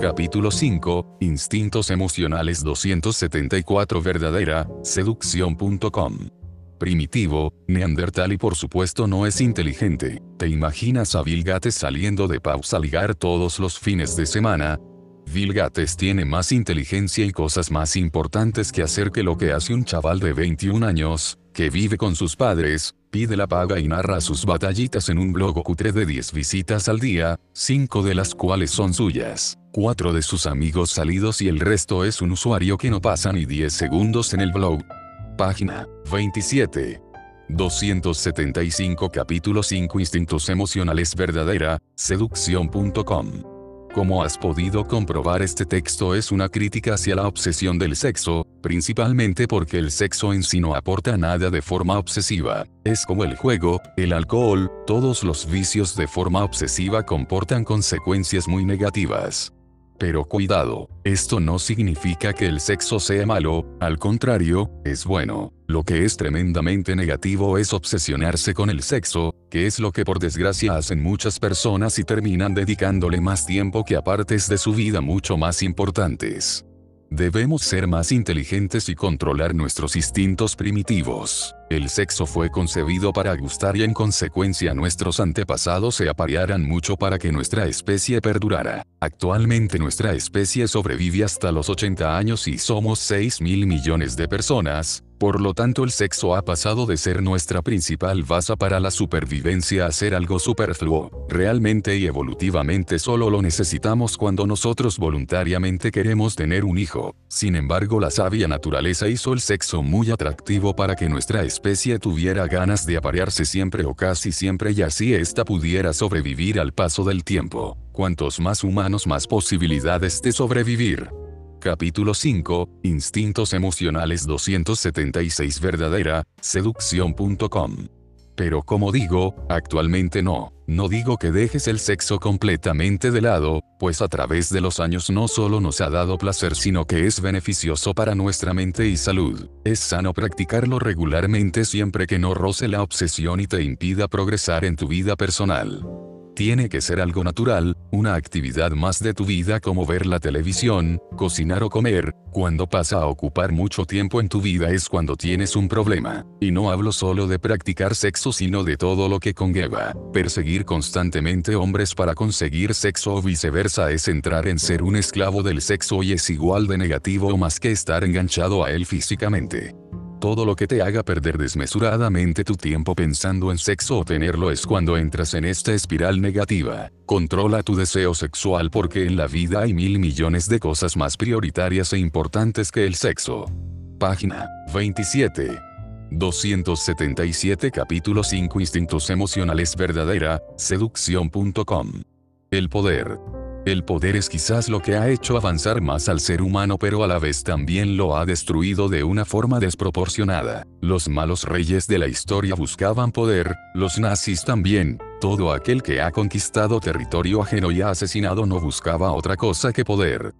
Capítulo 5, Instintos Emocionales 274 Verdadera, seducción.com. Primitivo, neandertal y por supuesto no es inteligente. ¿Te imaginas a Bill Gates saliendo de pausa ligar todos los fines de semana? Bill Gates tiene más inteligencia y cosas más importantes que hacer que lo que hace un chaval de 21 años, que vive con sus padres, pide la paga y narra sus batallitas en un blog cutre de 10 visitas al día, 5 de las cuales son suyas, 4 de sus amigos salidos y el resto es un usuario que no pasa ni 10 segundos en el blog. Página 27. 275 capítulo 5 Instintos emocionales verdadera, seducción.com como has podido comprobar este texto es una crítica hacia la obsesión del sexo, principalmente porque el sexo en sí no aporta nada de forma obsesiva. Es como el juego, el alcohol, todos los vicios de forma obsesiva comportan consecuencias muy negativas. Pero cuidado, esto no significa que el sexo sea malo, al contrario, es bueno. Lo que es tremendamente negativo es obsesionarse con el sexo, que es lo que por desgracia hacen muchas personas y terminan dedicándole más tiempo que a partes de su vida mucho más importantes. Debemos ser más inteligentes y controlar nuestros instintos primitivos. El sexo fue concebido para gustar y en consecuencia nuestros antepasados se aparearan mucho para que nuestra especie perdurara. Actualmente nuestra especie sobrevive hasta los 80 años y somos 6 mil millones de personas, por lo tanto el sexo ha pasado de ser nuestra principal base para la supervivencia a ser algo superfluo. Realmente y evolutivamente solo lo necesitamos cuando nosotros voluntariamente queremos tener un hijo. Sin embargo la sabia naturaleza hizo el sexo muy atractivo para que nuestra especie tuviera ganas de aparearse siempre o casi siempre y así ésta pudiera sobrevivir al paso del tiempo. Cuantos más humanos más posibilidades de sobrevivir. Capítulo 5, Instintos Emocionales 276 Verdadera, seducción.com. Pero como digo, actualmente no, no digo que dejes el sexo completamente de lado, pues a través de los años no solo nos ha dado placer sino que es beneficioso para nuestra mente y salud. Es sano practicarlo regularmente siempre que no roce la obsesión y te impida progresar en tu vida personal. Tiene que ser algo natural, una actividad más de tu vida como ver la televisión, cocinar o comer, cuando pasa a ocupar mucho tiempo en tu vida es cuando tienes un problema. Y no hablo solo de practicar sexo sino de todo lo que conlleva. Perseguir constantemente hombres para conseguir sexo o viceversa es entrar en ser un esclavo del sexo y es igual de negativo o más que estar enganchado a él físicamente. Todo lo que te haga perder desmesuradamente tu tiempo pensando en sexo o tenerlo es cuando entras en esta espiral negativa. Controla tu deseo sexual porque en la vida hay mil millones de cosas más prioritarias e importantes que el sexo. Página 27. 277 capítulo 5 Instintos emocionales verdadera, seducción.com. El poder. El poder es quizás lo que ha hecho avanzar más al ser humano pero a la vez también lo ha destruido de una forma desproporcionada. Los malos reyes de la historia buscaban poder, los nazis también, todo aquel que ha conquistado territorio ajeno y ha asesinado no buscaba otra cosa que poder.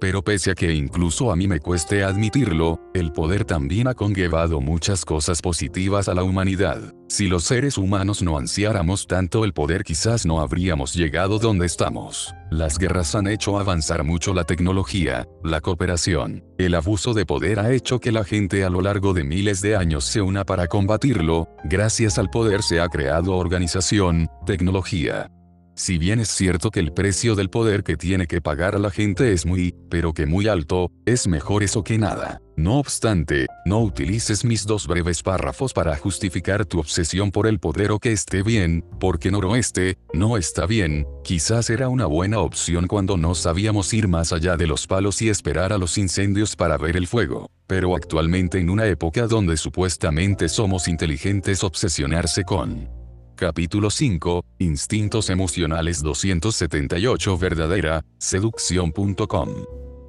Pero pese a que incluso a mí me cueste admitirlo, el poder también ha conllevado muchas cosas positivas a la humanidad. Si los seres humanos no ansiáramos tanto el poder quizás no habríamos llegado donde estamos. Las guerras han hecho avanzar mucho la tecnología, la cooperación. El abuso de poder ha hecho que la gente a lo largo de miles de años se una para combatirlo, gracias al poder se ha creado organización, tecnología, si bien es cierto que el precio del poder que tiene que pagar a la gente es muy, pero que muy alto, es mejor eso que nada. No obstante, no utilices mis dos breves párrafos para justificar tu obsesión por el poder o que esté bien, porque no lo esté, no está bien, quizás era una buena opción cuando no sabíamos ir más allá de los palos y esperar a los incendios para ver el fuego. Pero actualmente en una época donde supuestamente somos inteligentes obsesionarse con Capítulo 5, Instintos Emocionales 278 Verdadera, seducción.com.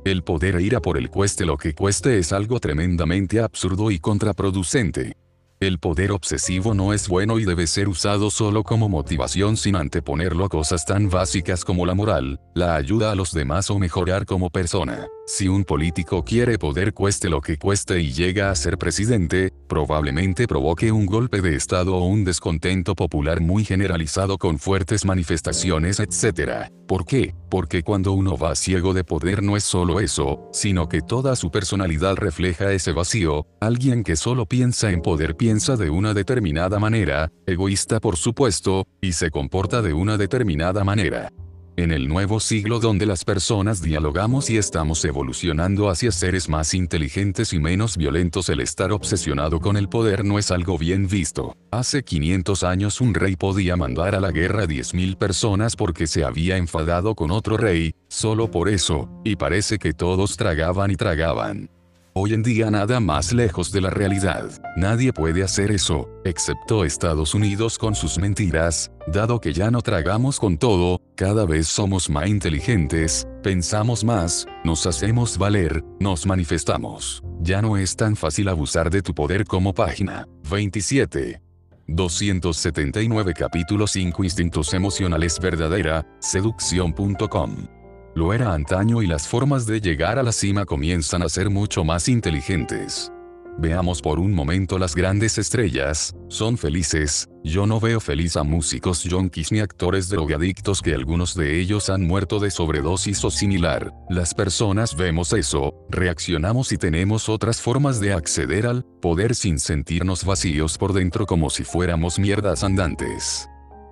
El poder ir a por el cueste lo que cueste es algo tremendamente absurdo y contraproducente. El poder obsesivo no es bueno y debe ser usado solo como motivación sin anteponerlo a cosas tan básicas como la moral, la ayuda a los demás o mejorar como persona. Si un político quiere poder cueste lo que cueste y llega a ser presidente, probablemente provoque un golpe de Estado o un descontento popular muy generalizado con fuertes manifestaciones, etc. ¿Por qué? Porque cuando uno va ciego de poder no es solo eso, sino que toda su personalidad refleja ese vacío, alguien que solo piensa en poder piensa de una determinada manera, egoísta por supuesto, y se comporta de una determinada manera. En el nuevo siglo donde las personas dialogamos y estamos evolucionando hacia seres más inteligentes y menos violentos, el estar obsesionado con el poder no es algo bien visto. Hace 500 años un rey podía mandar a la guerra a 10.000 personas porque se había enfadado con otro rey, solo por eso, y parece que todos tragaban y tragaban. Hoy en día nada más lejos de la realidad. Nadie puede hacer eso, excepto Estados Unidos con sus mentiras, dado que ya no tragamos con todo, cada vez somos más inteligentes, pensamos más, nos hacemos valer, nos manifestamos. Ya no es tan fácil abusar de tu poder como página 27. 279 capítulo 5 Instintos emocionales verdadera, seducción.com lo era antaño y las formas de llegar a la cima comienzan a ser mucho más inteligentes. Veamos por un momento las grandes estrellas, son felices, yo no veo feliz a músicos yonkis ni actores drogadictos que algunos de ellos han muerto de sobredosis o similar. Las personas vemos eso, reaccionamos y tenemos otras formas de acceder al poder sin sentirnos vacíos por dentro como si fuéramos mierdas andantes.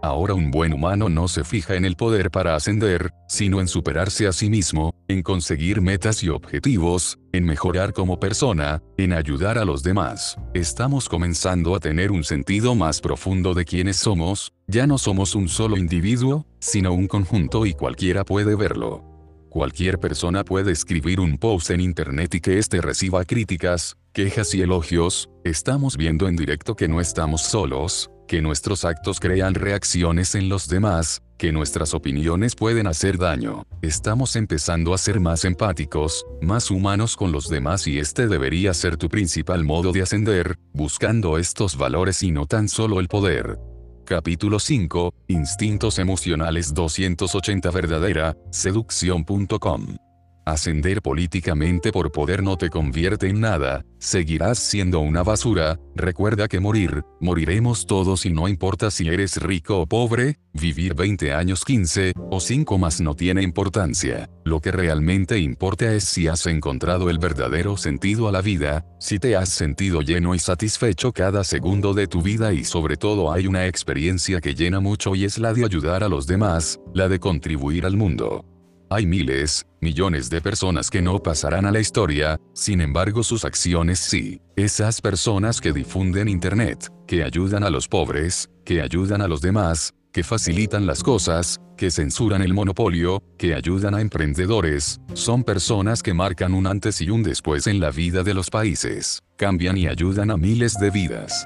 Ahora un buen humano no se fija en el poder para ascender, sino en superarse a sí mismo, en conseguir metas y objetivos, en mejorar como persona, en ayudar a los demás. Estamos comenzando a tener un sentido más profundo de quiénes somos, ya no somos un solo individuo, sino un conjunto y cualquiera puede verlo. Cualquier persona puede escribir un post en internet y que éste reciba críticas, quejas y elogios, estamos viendo en directo que no estamos solos, que nuestros actos crean reacciones en los demás, que nuestras opiniones pueden hacer daño. Estamos empezando a ser más empáticos, más humanos con los demás y este debería ser tu principal modo de ascender, buscando estos valores y no tan solo el poder. Capítulo 5, Instintos Emocionales 280 Verdadera, seducción.com Ascender políticamente por poder no te convierte en nada, seguirás siendo una basura, recuerda que morir, moriremos todos y no importa si eres rico o pobre, vivir 20 años 15, o 5 más no tiene importancia. Lo que realmente importa es si has encontrado el verdadero sentido a la vida, si te has sentido lleno y satisfecho cada segundo de tu vida y sobre todo hay una experiencia que llena mucho y es la de ayudar a los demás, la de contribuir al mundo. Hay miles, millones de personas que no pasarán a la historia, sin embargo sus acciones sí. Esas personas que difunden Internet, que ayudan a los pobres, que ayudan a los demás, que facilitan las cosas, que censuran el monopolio, que ayudan a emprendedores, son personas que marcan un antes y un después en la vida de los países, cambian y ayudan a miles de vidas.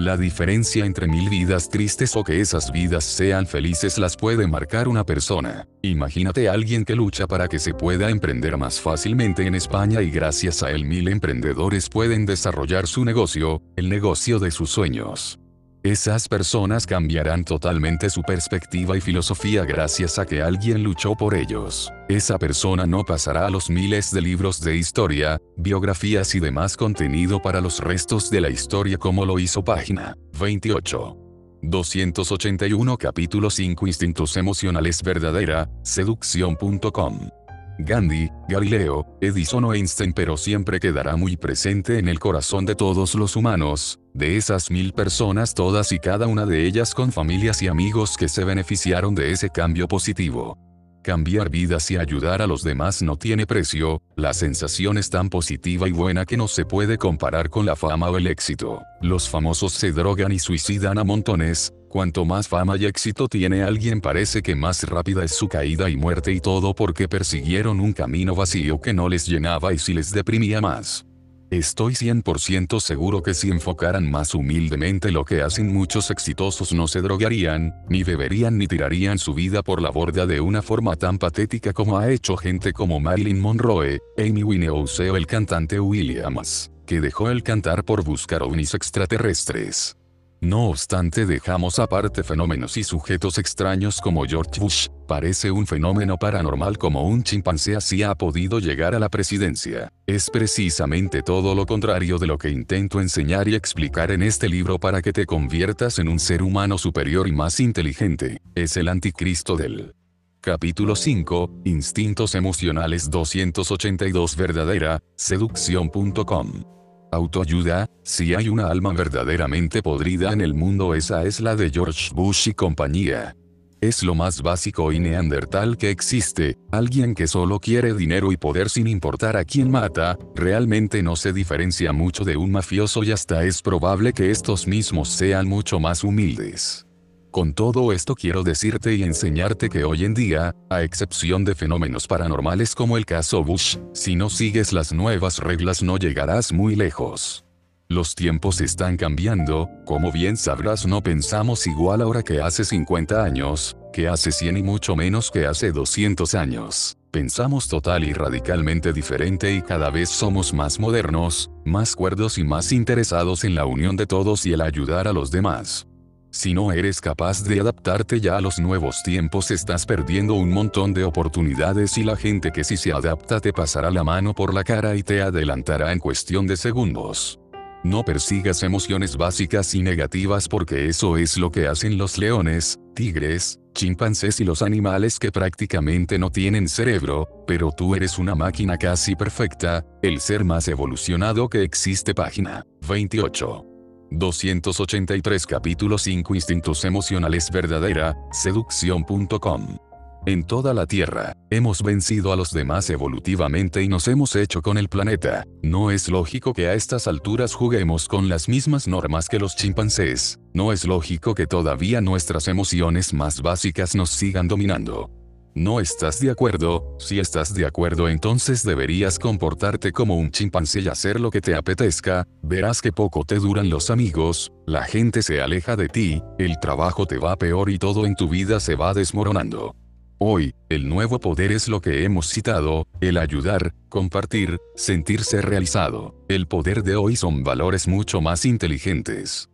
La diferencia entre mil vidas tristes o que esas vidas sean felices las puede marcar una persona. Imagínate a alguien que lucha para que se pueda emprender más fácilmente en España y gracias a él mil emprendedores pueden desarrollar su negocio, el negocio de sus sueños. Esas personas cambiarán totalmente su perspectiva y filosofía gracias a que alguien luchó por ellos. Esa persona no pasará a los miles de libros de historia, biografías y demás contenido para los restos de la historia como lo hizo página 28. 281 capítulo 5 Instintos emocionales verdadera, seducción.com Gandhi, Galileo, Edison o Einstein pero siempre quedará muy presente en el corazón de todos los humanos, de esas mil personas todas y cada una de ellas con familias y amigos que se beneficiaron de ese cambio positivo. Cambiar vidas y ayudar a los demás no tiene precio, la sensación es tan positiva y buena que no se puede comparar con la fama o el éxito. Los famosos se drogan y suicidan a montones, cuanto más fama y éxito tiene alguien parece que más rápida es su caída y muerte y todo porque persiguieron un camino vacío que no les llenaba y si les deprimía más. Estoy 100% seguro que si enfocaran más humildemente lo que hacen muchos exitosos no se drogarían, ni beberían ni tirarían su vida por la borda de una forma tan patética como ha hecho gente como Marilyn Monroe, Amy Winehouse o el cantante Williams, que dejó el cantar por buscar ovnis extraterrestres. No obstante dejamos aparte fenómenos y sujetos extraños como George Bush, parece un fenómeno paranormal como un chimpancé así ha podido llegar a la presidencia. Es precisamente todo lo contrario de lo que intento enseñar y explicar en este libro para que te conviertas en un ser humano superior y más inteligente. Es el anticristo del Capítulo 5, Instintos Emocionales 282 Verdadera, seducción.com Autoayuda, si hay una alma verdaderamente podrida en el mundo esa es la de George Bush y compañía. Es lo más básico y neandertal que existe, alguien que solo quiere dinero y poder sin importar a quién mata, realmente no se diferencia mucho de un mafioso y hasta es probable que estos mismos sean mucho más humildes. Con todo esto quiero decirte y enseñarte que hoy en día, a excepción de fenómenos paranormales como el caso Bush, si no sigues las nuevas reglas no llegarás muy lejos. Los tiempos están cambiando, como bien sabrás no pensamos igual ahora que hace 50 años, que hace 100 y mucho menos que hace 200 años. Pensamos total y radicalmente diferente y cada vez somos más modernos, más cuerdos y más interesados en la unión de todos y el ayudar a los demás. Si no eres capaz de adaptarte ya a los nuevos tiempos estás perdiendo un montón de oportunidades y la gente que sí se adapta te pasará la mano por la cara y te adelantará en cuestión de segundos. No persigas emociones básicas y negativas porque eso es lo que hacen los leones, tigres, chimpancés y los animales que prácticamente no tienen cerebro, pero tú eres una máquina casi perfecta, el ser más evolucionado que existe. Página 28. 283 capítulo 5 Instintos emocionales verdadera, seducción.com. En toda la Tierra, hemos vencido a los demás evolutivamente y nos hemos hecho con el planeta. No es lógico que a estas alturas juguemos con las mismas normas que los chimpancés. No es lógico que todavía nuestras emociones más básicas nos sigan dominando. ¿No estás de acuerdo? Si estás de acuerdo entonces deberías comportarte como un chimpancé y hacer lo que te apetezca, verás que poco te duran los amigos, la gente se aleja de ti, el trabajo te va peor y todo en tu vida se va desmoronando. Hoy, el nuevo poder es lo que hemos citado, el ayudar, compartir, sentirse realizado. El poder de hoy son valores mucho más inteligentes.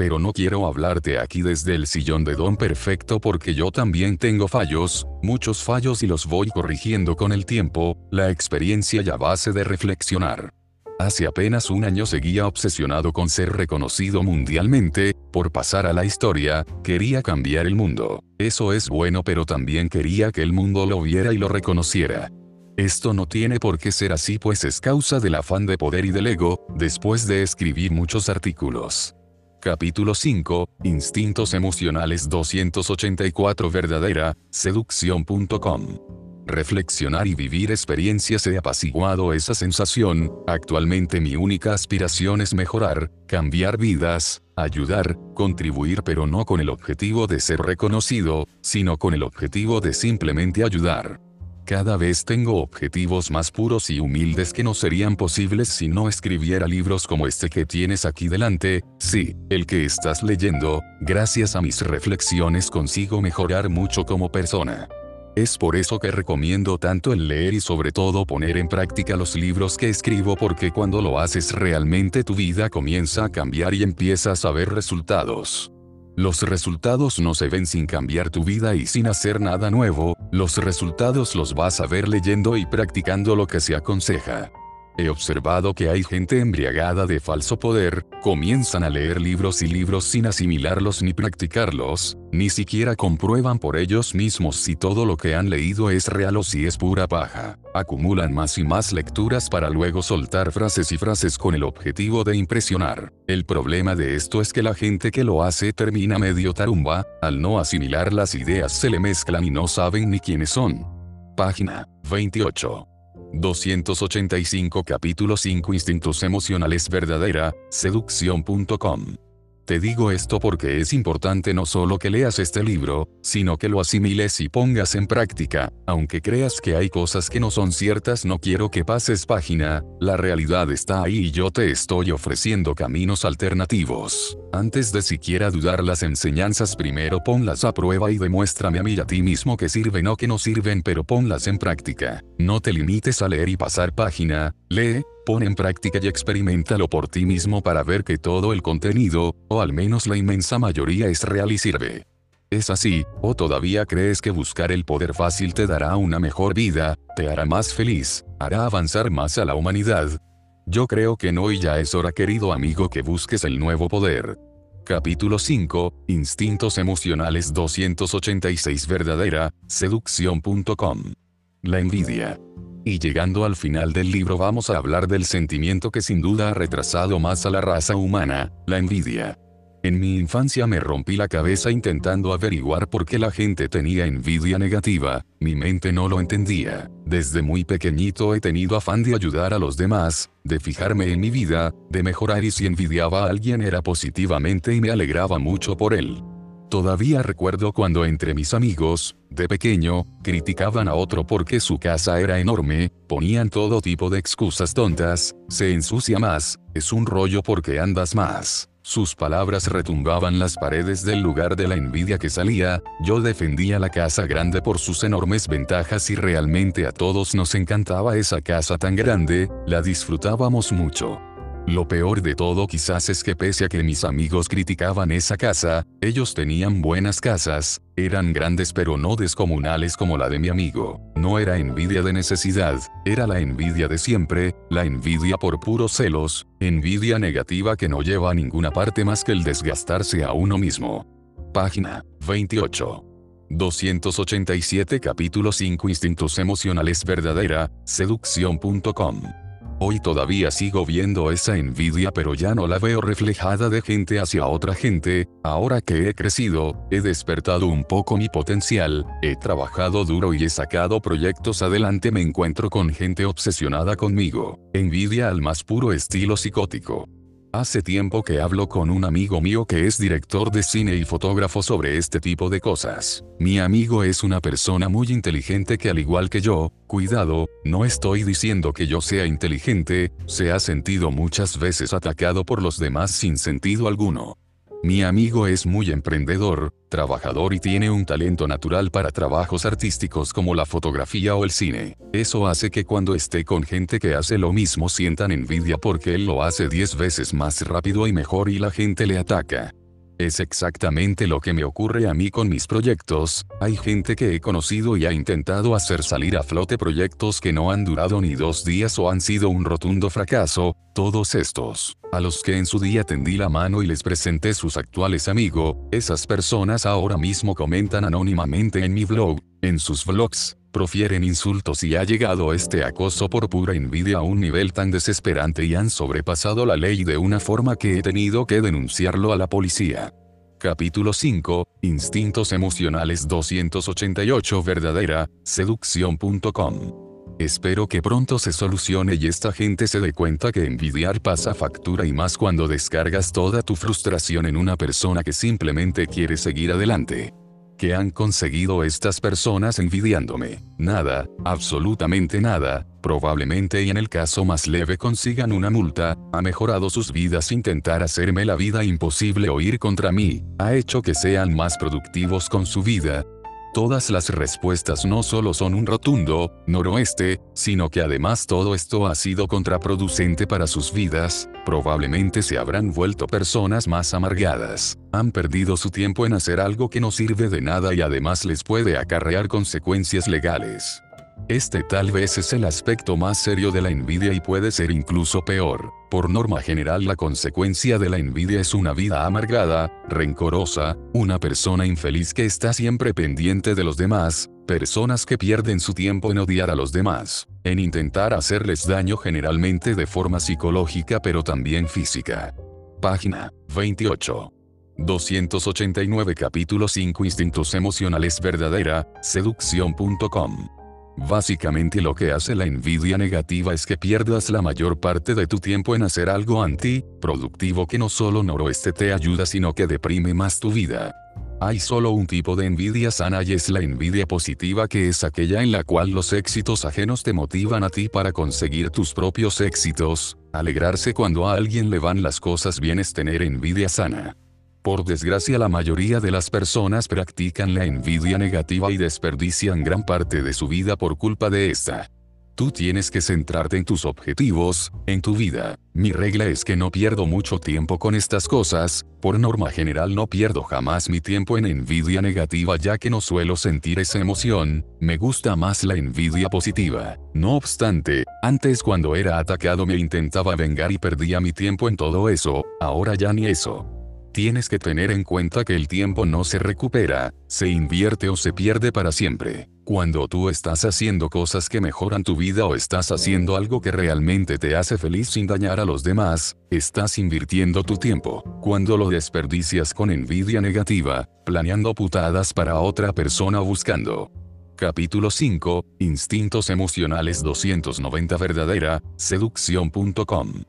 Pero no quiero hablarte aquí desde el sillón de don perfecto porque yo también tengo fallos, muchos fallos y los voy corrigiendo con el tiempo, la experiencia y a base de reflexionar. Hace apenas un año seguía obsesionado con ser reconocido mundialmente, por pasar a la historia, quería cambiar el mundo. Eso es bueno pero también quería que el mundo lo viera y lo reconociera. Esto no tiene por qué ser así pues es causa del afán de poder y del ego, después de escribir muchos artículos. Capítulo 5, Instintos Emocionales 284 Verdadera, seducción.com. Reflexionar y vivir experiencias he apaciguado esa sensación, actualmente mi única aspiración es mejorar, cambiar vidas, ayudar, contribuir pero no con el objetivo de ser reconocido, sino con el objetivo de simplemente ayudar. Cada vez tengo objetivos más puros y humildes que no serían posibles si no escribiera libros como este que tienes aquí delante, sí, el que estás leyendo, gracias a mis reflexiones consigo mejorar mucho como persona. Es por eso que recomiendo tanto el leer y sobre todo poner en práctica los libros que escribo porque cuando lo haces realmente tu vida comienza a cambiar y empiezas a ver resultados. Los resultados no se ven sin cambiar tu vida y sin hacer nada nuevo, los resultados los vas a ver leyendo y practicando lo que se aconseja. He observado que hay gente embriagada de falso poder, comienzan a leer libros y libros sin asimilarlos ni practicarlos, ni siquiera comprueban por ellos mismos si todo lo que han leído es real o si es pura paja. Acumulan más y más lecturas para luego soltar frases y frases con el objetivo de impresionar. El problema de esto es que la gente que lo hace termina medio tarumba, al no asimilar las ideas se le mezclan y no saben ni quiénes son. Página 28. 285 capítulo 5 Instintos emocionales verdadera, seducción.com te digo esto porque es importante no solo que leas este libro, sino que lo asimiles y pongas en práctica, aunque creas que hay cosas que no son ciertas no quiero que pases página, la realidad está ahí y yo te estoy ofreciendo caminos alternativos. Antes de siquiera dudar las enseñanzas primero ponlas a prueba y demuéstrame a mí y a ti mismo que sirven o que no sirven pero ponlas en práctica. No te limites a leer y pasar página, lee, pon en práctica y experimentalo por ti mismo para ver que todo el contenido, o al menos la inmensa mayoría es real y sirve. ¿Es así, o todavía crees que buscar el poder fácil te dará una mejor vida, te hará más feliz, hará avanzar más a la humanidad? Yo creo que no y ya es hora querido amigo que busques el nuevo poder. Capítulo 5, Instintos Emocionales 286 Verdadera, seducción.com. La envidia. Y llegando al final del libro vamos a hablar del sentimiento que sin duda ha retrasado más a la raza humana, la envidia. En mi infancia me rompí la cabeza intentando averiguar por qué la gente tenía envidia negativa, mi mente no lo entendía. Desde muy pequeñito he tenido afán de ayudar a los demás, de fijarme en mi vida, de mejorar y si envidiaba a alguien era positivamente y me alegraba mucho por él. Todavía recuerdo cuando entre mis amigos, de pequeño, criticaban a otro porque su casa era enorme, ponían todo tipo de excusas tontas, se ensucia más, es un rollo porque andas más. Sus palabras retumbaban las paredes del lugar de la envidia que salía, yo defendía la casa grande por sus enormes ventajas y realmente a todos nos encantaba esa casa tan grande, la disfrutábamos mucho. Lo peor de todo quizás es que pese a que mis amigos criticaban esa casa, ellos tenían buenas casas, eran grandes pero no descomunales como la de mi amigo. No era envidia de necesidad, era la envidia de siempre, la envidia por puros celos, envidia negativa que no lleva a ninguna parte más que el desgastarse a uno mismo. Página 28. 287 capítulo 5 Instintos emocionales verdadera, seducción.com Hoy todavía sigo viendo esa envidia pero ya no la veo reflejada de gente hacia otra gente, ahora que he crecido, he despertado un poco mi potencial, he trabajado duro y he sacado proyectos adelante. Me encuentro con gente obsesionada conmigo, envidia al más puro estilo psicótico. Hace tiempo que hablo con un amigo mío que es director de cine y fotógrafo sobre este tipo de cosas. Mi amigo es una persona muy inteligente que al igual que yo, cuidado, no estoy diciendo que yo sea inteligente, se ha sentido muchas veces atacado por los demás sin sentido alguno. Mi amigo es muy emprendedor, trabajador y tiene un talento natural para trabajos artísticos como la fotografía o el cine. Eso hace que cuando esté con gente que hace lo mismo sientan envidia porque él lo hace 10 veces más rápido y mejor y la gente le ataca. Es exactamente lo que me ocurre a mí con mis proyectos, hay gente que he conocido y ha intentado hacer salir a flote proyectos que no han durado ni dos días o han sido un rotundo fracaso, todos estos, a los que en su día tendí la mano y les presenté sus actuales amigos, esas personas ahora mismo comentan anónimamente en mi blog, en sus vlogs, profieren insultos y ha llegado este acoso por pura envidia a un nivel tan desesperante y han sobrepasado la ley de una forma que he tenido que denunciarlo a la policía. Capítulo 5, Instintos Emocionales 288 Verdadera, seducción.com Espero que pronto se solucione y esta gente se dé cuenta que envidiar pasa factura y más cuando descargas toda tu frustración en una persona que simplemente quiere seguir adelante. ¿Qué han conseguido estas personas envidiándome? Nada, absolutamente nada, probablemente y en el caso más leve consigan una multa, ha mejorado sus vidas intentar hacerme la vida imposible o ir contra mí, ha hecho que sean más productivos con su vida, Todas las respuestas no solo son un rotundo, noroeste, sino que además todo esto ha sido contraproducente para sus vidas, probablemente se habrán vuelto personas más amargadas, han perdido su tiempo en hacer algo que no sirve de nada y además les puede acarrear consecuencias legales. Este tal vez es el aspecto más serio de la envidia y puede ser incluso peor. Por norma general la consecuencia de la envidia es una vida amargada, rencorosa, una persona infeliz que está siempre pendiente de los demás, personas que pierden su tiempo en odiar a los demás, en intentar hacerles daño generalmente de forma psicológica pero también física. Página 28. 289 capítulo 5 Instintos emocionales verdadera, seducción.com Básicamente lo que hace la envidia negativa es que pierdas la mayor parte de tu tiempo en hacer algo anti-productivo que no solo noroeste te ayuda sino que deprime más tu vida. Hay solo un tipo de envidia sana y es la envidia positiva que es aquella en la cual los éxitos ajenos te motivan a ti para conseguir tus propios éxitos, alegrarse cuando a alguien le van las cosas bien es tener envidia sana. Por desgracia la mayoría de las personas practican la envidia negativa y desperdician gran parte de su vida por culpa de esta. Tú tienes que centrarte en tus objetivos, en tu vida. Mi regla es que no pierdo mucho tiempo con estas cosas, por norma general no pierdo jamás mi tiempo en envidia negativa ya que no suelo sentir esa emoción, me gusta más la envidia positiva. No obstante, antes cuando era atacado me intentaba vengar y perdía mi tiempo en todo eso, ahora ya ni eso. Tienes que tener en cuenta que el tiempo no se recupera, se invierte o se pierde para siempre. Cuando tú estás haciendo cosas que mejoran tu vida o estás haciendo algo que realmente te hace feliz sin dañar a los demás, estás invirtiendo tu tiempo. Cuando lo desperdicias con envidia negativa, planeando putadas para otra persona buscando. Capítulo 5, Instintos Emocionales 290 Verdadera, seducción.com.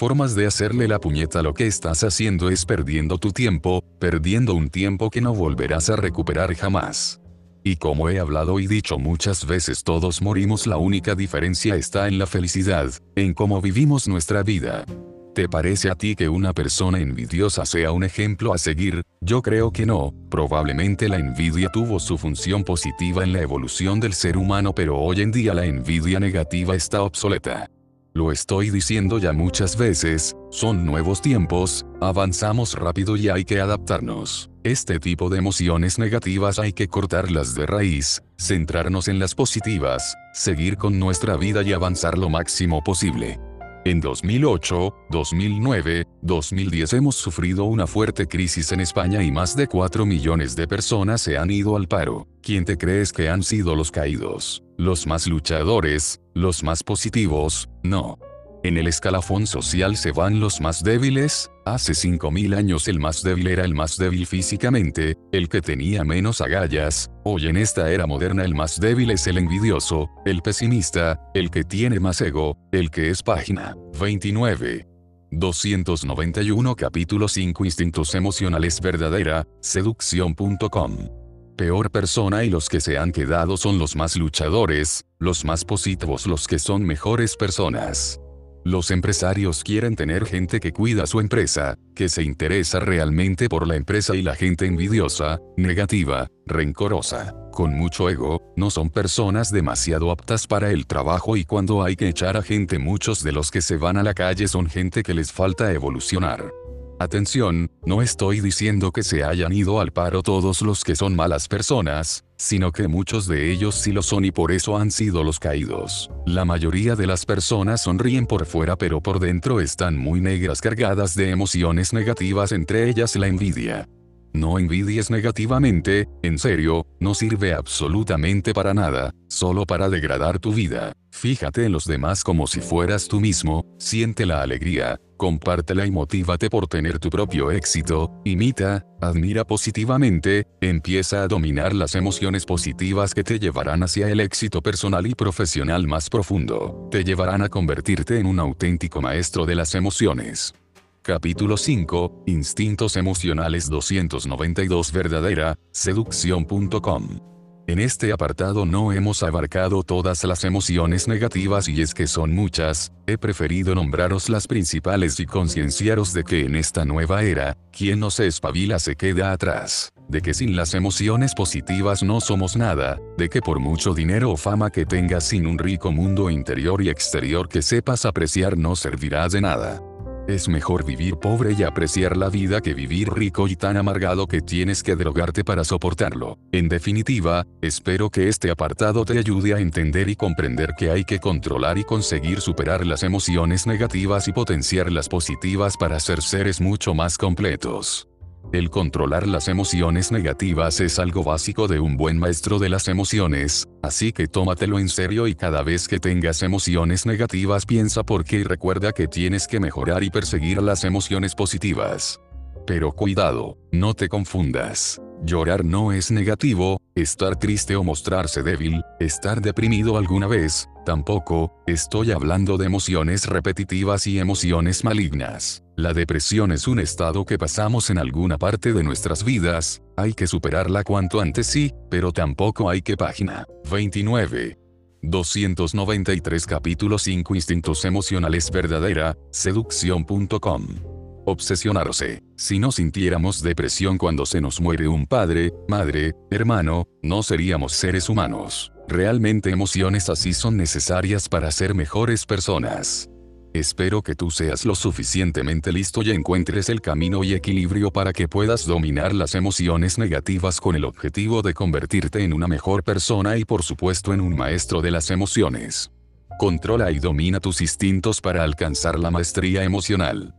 Formas de hacerle la puñeta lo que estás haciendo es perdiendo tu tiempo, perdiendo un tiempo que no volverás a recuperar jamás. Y como he hablado y dicho muchas veces todos morimos la única diferencia está en la felicidad, en cómo vivimos nuestra vida. ¿Te parece a ti que una persona envidiosa sea un ejemplo a seguir? Yo creo que no, probablemente la envidia tuvo su función positiva en la evolución del ser humano pero hoy en día la envidia negativa está obsoleta. Lo estoy diciendo ya muchas veces, son nuevos tiempos, avanzamos rápido y hay que adaptarnos. Este tipo de emociones negativas hay que cortarlas de raíz, centrarnos en las positivas, seguir con nuestra vida y avanzar lo máximo posible. En 2008, 2009, 2010 hemos sufrido una fuerte crisis en España y más de 4 millones de personas se han ido al paro. ¿Quién te crees que han sido los caídos? ¿Los más luchadores? ¿Los más positivos? No. En el escalafón social se van los más débiles, hace 5.000 años el más débil era el más débil físicamente, el que tenía menos agallas, hoy en esta era moderna el más débil es el envidioso, el pesimista, el que tiene más ego, el que es página 29. 291 capítulo 5 Instintos emocionales verdadera, seducción.com. Peor persona y los que se han quedado son los más luchadores, los más positivos los que son mejores personas. Los empresarios quieren tener gente que cuida su empresa, que se interesa realmente por la empresa y la gente envidiosa, negativa, rencorosa, con mucho ego, no son personas demasiado aptas para el trabajo y cuando hay que echar a gente muchos de los que se van a la calle son gente que les falta evolucionar. Atención, no estoy diciendo que se hayan ido al paro todos los que son malas personas, sino que muchos de ellos sí lo son y por eso han sido los caídos. La mayoría de las personas sonríen por fuera pero por dentro están muy negras cargadas de emociones negativas entre ellas la envidia. No envidies negativamente, en serio, no sirve absolutamente para nada, solo para degradar tu vida. Fíjate en los demás como si fueras tú mismo, siente la alegría, compártela y motívate por tener tu propio éxito, imita, admira positivamente, empieza a dominar las emociones positivas que te llevarán hacia el éxito personal y profesional más profundo, te llevarán a convertirte en un auténtico maestro de las emociones. Capítulo 5, Instintos Emocionales 292 Verdadera, seducción.com. En este apartado no hemos abarcado todas las emociones negativas y es que son muchas, he preferido nombraros las principales y concienciaros de que en esta nueva era, quien no se espabila se queda atrás, de que sin las emociones positivas no somos nada, de que por mucho dinero o fama que tengas sin un rico mundo interior y exterior que sepas apreciar no servirá de nada. Es mejor vivir pobre y apreciar la vida que vivir rico y tan amargado que tienes que drogarte para soportarlo. En definitiva, espero que este apartado te ayude a entender y comprender que hay que controlar y conseguir superar las emociones negativas y potenciar las positivas para ser seres mucho más completos. El controlar las emociones negativas es algo básico de un buen maestro de las emociones, así que tómatelo en serio y cada vez que tengas emociones negativas piensa por qué y recuerda que tienes que mejorar y perseguir las emociones positivas. Pero cuidado, no te confundas. Llorar no es negativo, estar triste o mostrarse débil, estar deprimido alguna vez, tampoco, estoy hablando de emociones repetitivas y emociones malignas. La depresión es un estado que pasamos en alguna parte de nuestras vidas, hay que superarla cuanto antes sí, pero tampoco hay que página 29. 293 capítulo 5 Instintos emocionales verdadera, seducción.com obsesionarse. Si no sintiéramos depresión cuando se nos muere un padre, madre, hermano, no seríamos seres humanos. Realmente emociones así son necesarias para ser mejores personas. Espero que tú seas lo suficientemente listo y encuentres el camino y equilibrio para que puedas dominar las emociones negativas con el objetivo de convertirte en una mejor persona y por supuesto en un maestro de las emociones. Controla y domina tus instintos para alcanzar la maestría emocional.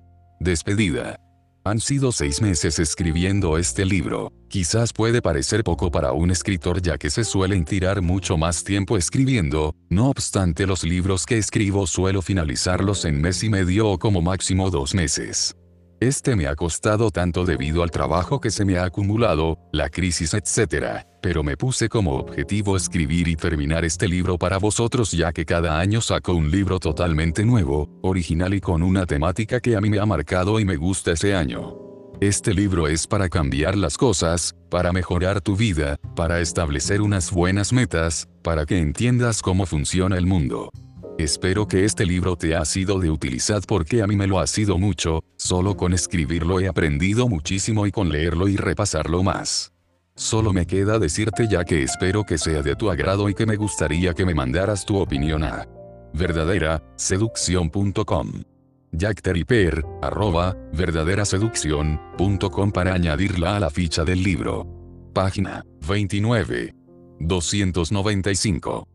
Despedida. Han sido seis meses escribiendo este libro. Quizás puede parecer poco para un escritor ya que se suelen tirar mucho más tiempo escribiendo, no obstante los libros que escribo suelo finalizarlos en mes y medio o como máximo dos meses. Este me ha costado tanto debido al trabajo que se me ha acumulado, la crisis etc. Pero me puse como objetivo escribir y terminar este libro para vosotros ya que cada año saco un libro totalmente nuevo, original y con una temática que a mí me ha marcado y me gusta ese año. Este libro es para cambiar las cosas, para mejorar tu vida, para establecer unas buenas metas, para que entiendas cómo funciona el mundo. Espero que este libro te ha sido de utilidad porque a mí me lo ha sido mucho, solo con escribirlo he aprendido muchísimo y con leerlo y repasarlo más. Solo me queda decirte ya que espero que sea de tu agrado y que me gustaría que me mandaras tu opinión a verdadera seducción.com. Jack arroba, verdaderaseducción.com para añadirla a la ficha del libro. Página 29. 295.